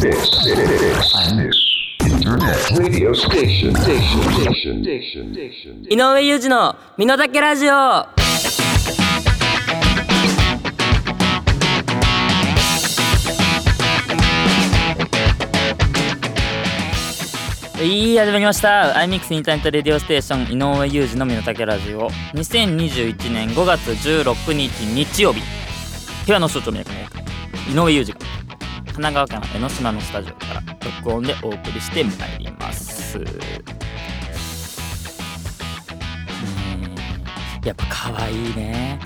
Internet radio station. Station. Station. Station. Station. 井上裕二の身の丈ラジオいい始まりました iMix インターネットレディオステーション井上裕二の身の丈ラジオ2021年5月16日日曜日平野所長の役の井上裕二が神奈川県江ノ島のスタジオから録音でお送りしてまいります。ねえやっぱ可愛いね。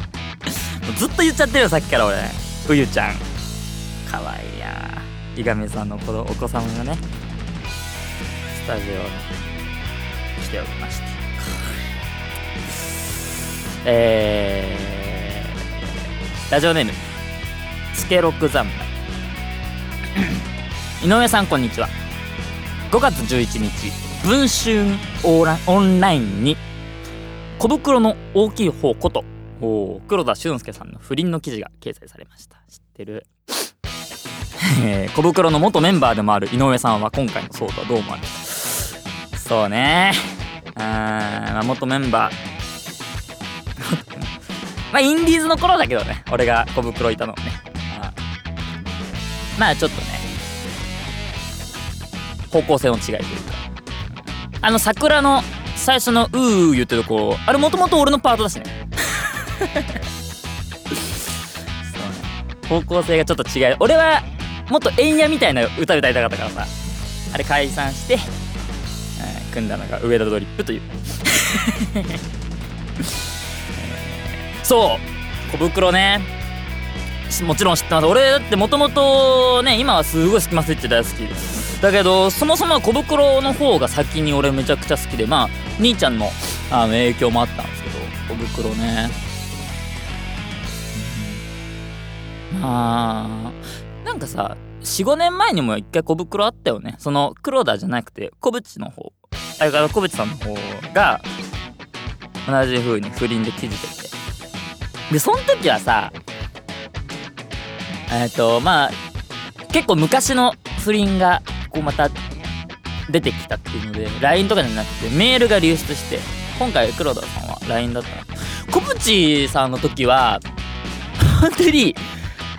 ずっと言っちゃってるよさっきから俺。うゆちゃん。可愛いや。いがめさんの子お子様がねスタジオに来ておりまして。えー、ラジオネームスケロクザンマイ井上さんこんにちは。5月11日文春オーラオンラインに小袋の大きい方ことお黒田俊介さんの不倫の記事が掲載されました。知ってる？え ー小袋の元メンバーでもある井上さんは今回の騒動はどう思われたそうね。あー、まあ、元メンバー。まあインディーズの頃だけどね。俺が小袋いたのね。まあちょっとね。方向性の違いというか。あの桜の最初の「うー」言ってるとこあれもともと俺のパートだしね。そうね。方向性がちょっと違う。俺はもっと円やみたいな歌歌いたかったからさ。あれ解散して、うん組んだのが上田ドリップという。そう。小袋ね。もちろん知ってます俺だってもともとね今はすごいスキマスイッチ大好きです。だけどそもそも小袋の方が先に俺めちゃくちゃ好きでまあ兄ちゃんのあの影響もあったんですけど小袋ね。うん。まあなんかさ45年前にも一回小袋あったよね。その黒田じゃなくて小渕の方。あれから小渕さんの方が同じ風に不倫で記事出て。でその時はさえっ、とまあ結構昔の不倫がこうまた出てきたっていうので LINE とかじゃなくてメールが流出して今回黒田さんは LINE だったの。小渕さんの時は本当に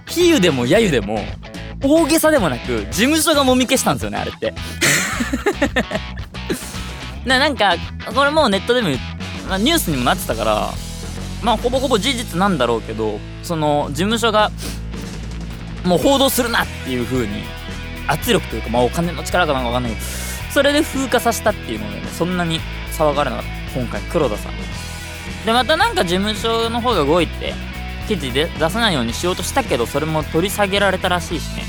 比喩でも揶揄でも大げさでもなく事務所がもみ消したんですよねあれって。ななんかこれもうネットでも、まあ、ニュースにもなってたからまあほぼほぼ事実なんだろうけどその事務所がもう報道するなっていう風に圧力というかまあお金の力かなんかわかんない。けどそれで風化させたっていうのでねそんなに騒がれなかった。今回黒田さんでまたなんか事務所の方が動いて記事で出さないようにしようとしたけどそれも取り下げられたらしいしね。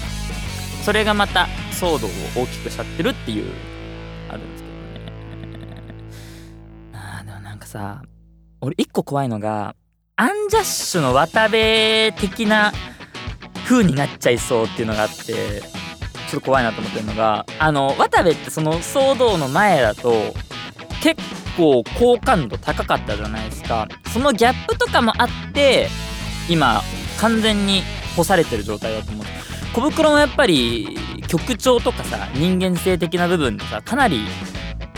それがまた騒動を大きくしちゃってるっていうあるんですけどね。あーでもなんかさ俺一個怖いのがアンジャッシュの渡部的な風になっちゃいそうっていうのがあって。ちょっと怖いなと思ってるのがあの渡部ってその騒動の前だと結構好感度高かったじゃないですか。そのギャップとかもあって今完全に干されてる状態だと思う小袋もやっぱり曲調とかさ人間性的な部分でさかなり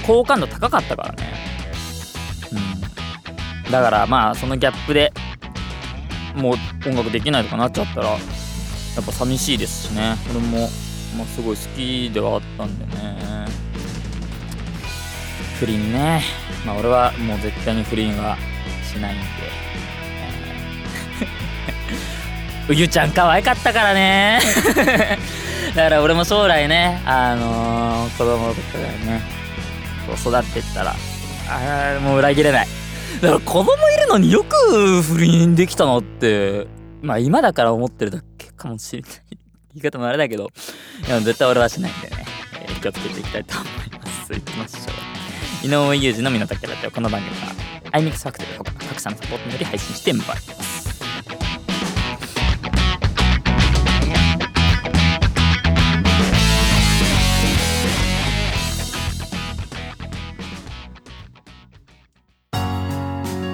好感度高かったからね。うん。だからまあそのギャップでもう音楽できないとかなっちゃったらやっぱ寂しいですしね。俺も、まあ、すごい好きではあったんでね。不倫ね。まあ俺はもう絶対に不倫はしないんで。うゆちゃん可愛かったからね。だから俺も将来ねあのー、子供とかがね育ってったらあもう裏切れない。だから子供いるのによく不倫できたなってまあ今だから思ってるだけかもしれない。言い方もあれだけどいや絶対俺はしないんでね、えー気をつけていきたいと思います。いきましょう。井上裕二の身の丈ラジオ。この番組は iMix ファクトリー他各社のサポートにより配信してまいります。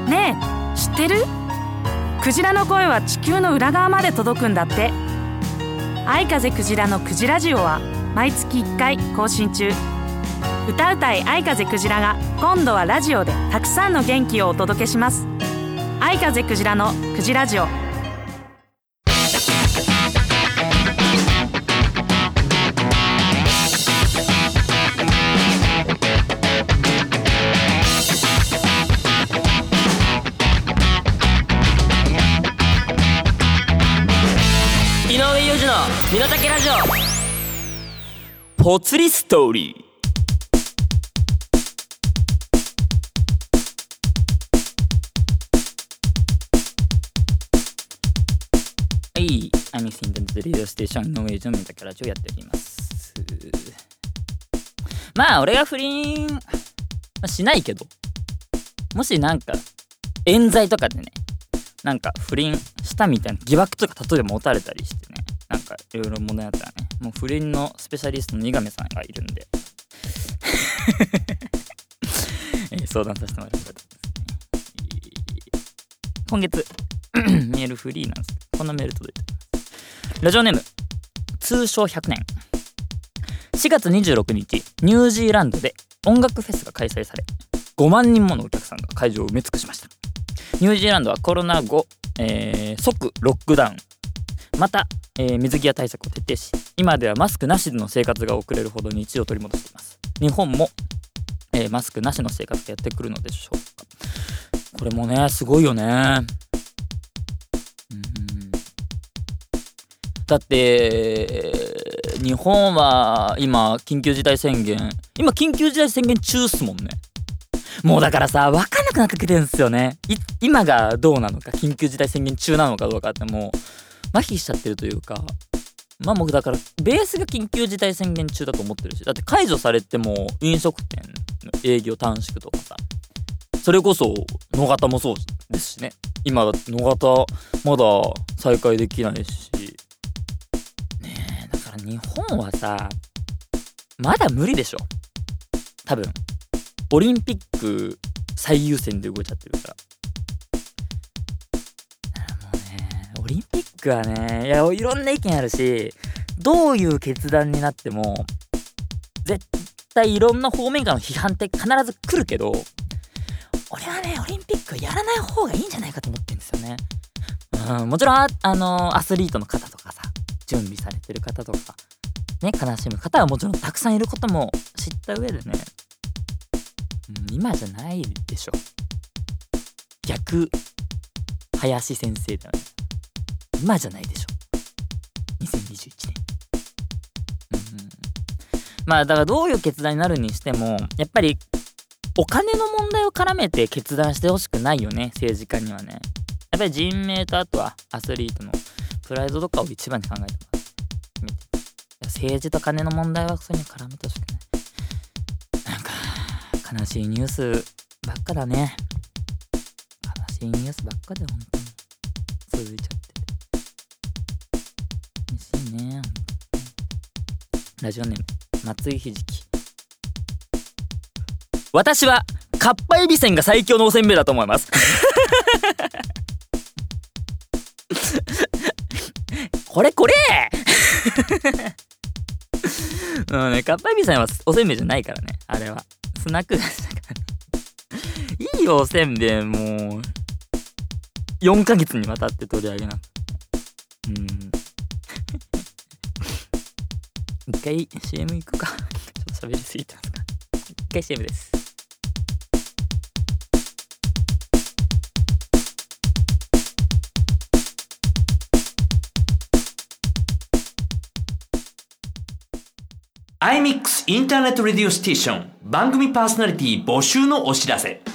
ねえ知ってる？クジラの声は地球の裏側まで届くんだって。愛風クジラのクジラジオは毎月1回更新中。歌うたい愛風クジラが今度はラジオでたくさんの元気をお届けします。愛風クジラのクジラジオ。身の丈ラジオ。ぽつりストーリー。はい、アミスインターネットレディオステーション井上の身の丈ラジオやっております。まあ俺が不倫、まあしないけどもしなんか冤罪とかでねなんか不倫したみたいな疑惑とか例えば持たれたりしいろいろ問題あったらね。もう不倫のスペシャリストの二亀さんがいるんで。相談させてもらったことですね。今月 メールフリーなんですこんなメール届いてラジオネーム通称100年。4月26日ニュージーランドで音楽フェスが開催され5万人ものお客さんが会場を埋め尽くしました。ニュージーランドはコロナ後、えー即ロックダウン。また、えー水際対策を徹底し今ではマスクなしでの生活が送れるほど日常を取り戻しています。日本も、えーマスクなしの生活がやってくるのでしょうか。これもねすごいよね。うん。だって日本は今緊急事態宣言今緊急事態宣言中っすもんね。もうだからさ分かんなくなってきてるんですよね。今がどうなのか緊急事態宣言中なのかどうかってもう麻痺しちゃってるというかまあ僕だからベースが緊急事態宣言中だと思ってるしだって解除されても飲食店の営業短縮とかさそれこそ野方もそうですしね。今だって野方まだ再開できないし。ねえだから日本はさまだ無理でしょ。多分。オリンピック最優先で動いちゃってるから。リンピックはねいやいろんな意見あるしどういう決断になっても絶対いろんな方面からの批判って必ず来るけど俺はねオリンピックやらない方がいいんじゃないかと思ってるんですよね。うん、もちろんああのアスリートの方とかさ準備されてる方とかね悲しむ方はもちろんたくさんいることも知った上でね、うん、今じゃないでしょ逆林先生だよね今じゃないでしょ。2021年。うん。まあだからどういう決断になるにしてもやっぱりお金の問題を絡めて決断してほしくないよね政治家にはね。やっぱり人命とあとはアスリートのプライドとかを一番に考えてます。政治と金の問題はそれに絡めてほしくない。なんか悲しいニュースばっかだね。悲しいニュースばっかで本当に。続いちゃっラジオネーム松井ひじき。私はかっぱえびせんが最強のおせんべいだと思います。これこれ。うんねかっぱえびせんはおせんべいじゃないからね。あれは。スナック。菓子だからいいよおせんべいもう4ヶ月にわたって取り上げな。一回 CM 行くか。ちょっと喋りすぎてますか一回 CM です。 iMix Internet Radio Station。番組パーソナリティ募集のお知らせ。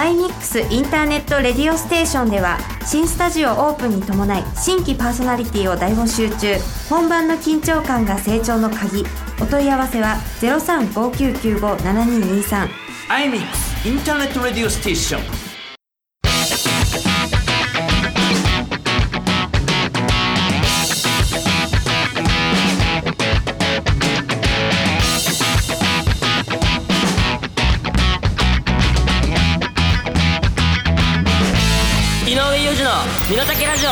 iMix インターネットレディオステーションでは新スタジオオープンに伴い新規パーソナリティを大募集中。本番の緊張感が成長の鍵。お問い合わせは0359957223アイミックスインターネットレディオステーション。身の丈ラジ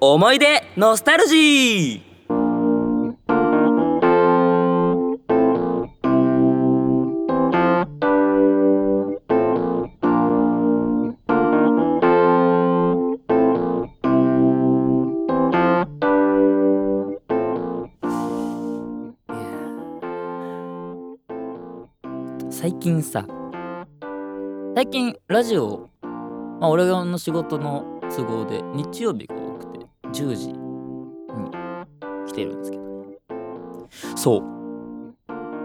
オ。思い出ノスタルジー。最近さ最近ラジオ、まあ、俺の仕事の都合で日曜日が多くて10時に来てるんですけど。そう。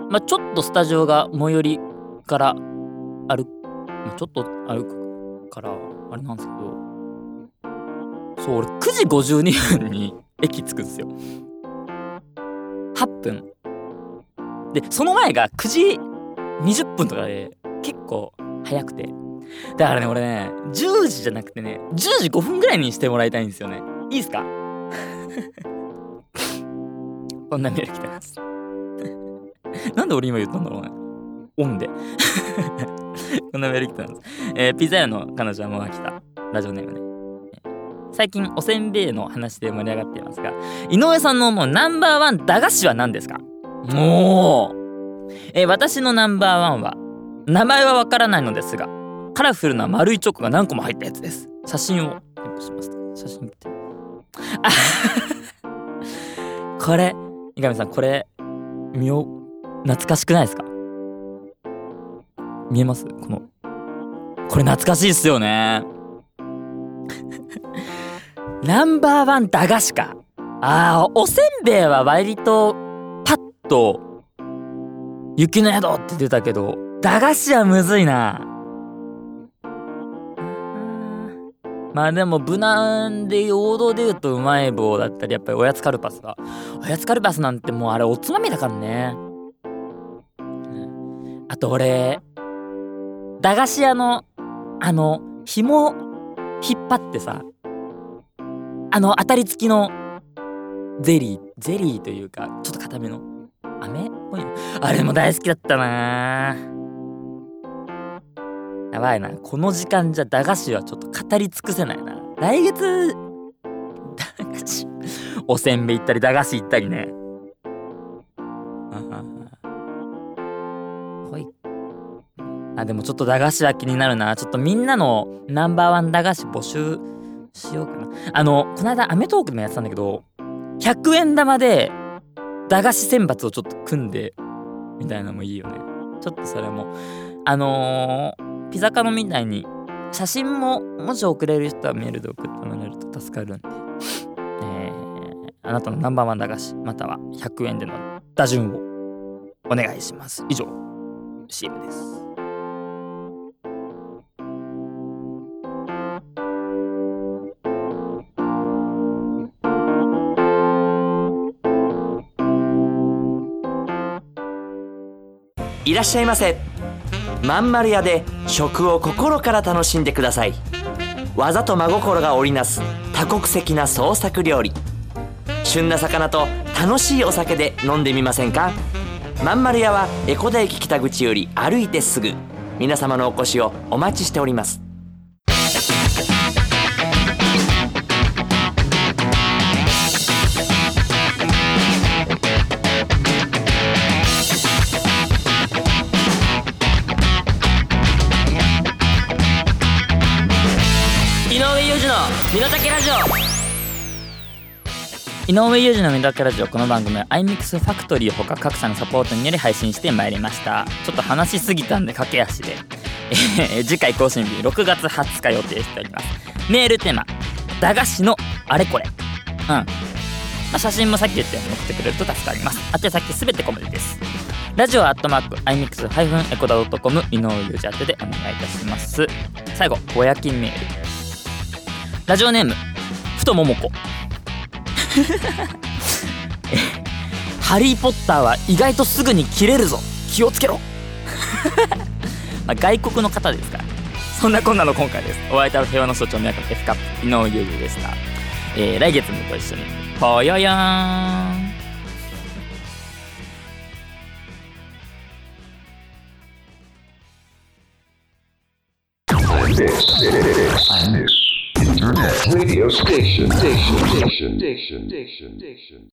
まあちょっとスタジオが最寄りから歩く、まあ、ちょっと歩くからあれなんですけど。そう俺9時52分に駅着くんですよ。8分。でその前が9時20分とかで結構早くて。だからね俺ね10時じゃなくてね10時5分ぐらいにしてもらいたいんですよね。いいっすか？こんなメール来てます。なんで俺今言ったんだろうね。オンで。こんなメール来てます、えーピザ屋の彼女はもう飽きた。ラジオネームね。最近おせんべいの話で盛り上がっていますが井上さんの思うナンバーワン駄菓子は何ですか？もう。えー私のナンバーワンは名前はわからないのですがカラフルな丸いチョコが何個も入ったやつです。写真を添付します。写真見て。あこれ三上さんこれ見よ懐かしくないですか？見えます？このこれ懐かしいっすよね。ナンバーワン駄菓子か。あーおせんべいは割とパッと雪の宿って出たけど駄菓子はむずいな。まあでも無難で王道で言うとうまい棒だったりやっぱりおやつカルパスが。おやつカルパスなんてもうあれおつまみだからね。うんあと俺駄菓子屋のあの紐引っ張ってさあの当たり付きのゼリーゼリーというかちょっと固めの。飴？あれも大好きだったな。やばいな。この時間じゃ駄菓子はちょっと語り尽くせないな。来月駄菓子。おせんべい行ったり駄菓子行ったりね。あほい。あでもちょっと駄菓子は気になるな。ちょっとみんなのナンバーワン駄菓子募集しようかな。あのこの間『アメトーーク』でもやってたんだけど100円玉で駄菓子選抜をちょっと組んでみたいなのもいいよね。ちょっとそれも。あのーピザカノみたいに写真ももし送れる人はメールで送ってもらえると助かるんで、えーあなたのナンバーワン駄菓子または100円での打順をお願いします。以上 CM です。いらっしゃいませ。まんまる屋で食を心から楽しんでください。技と真心が織りなす多国籍な創作料理。旬な魚と楽しいお酒で飲んでみませんか？まんまる屋は江古田駅北口より歩いてすぐ。皆様のお越しをお待ちしております。身の丈ラジオ。井上裕二の身の丈ラジオ。この番組は iMix ファクトリーほか各社のサポートにより配信してまいりました。ちょっと話しすぎたんで駆け足で、次回更新日6月20日予定しております。メールテーマ駄菓子のあれこれ。うん。まあ、写真もさっき言ったように送ってくれると助かります。宛先すべて小文字です。ラジオアットマーク iMix- エコダドットコム井上裕二宛てでお願いいたします。最後ぼやきメール。ラジオネームふとももこ。ハリー・ポッターは意外とすぐに切れるぞ。気をつけろ。まあ外国の方ですから。そんなこんなの今回です。お相手は平和の象徴宮崎 F カップ井上裕二でした、えー来月もご一緒に。ぽよよーん。Station. Station. Station. Station. Station. Station.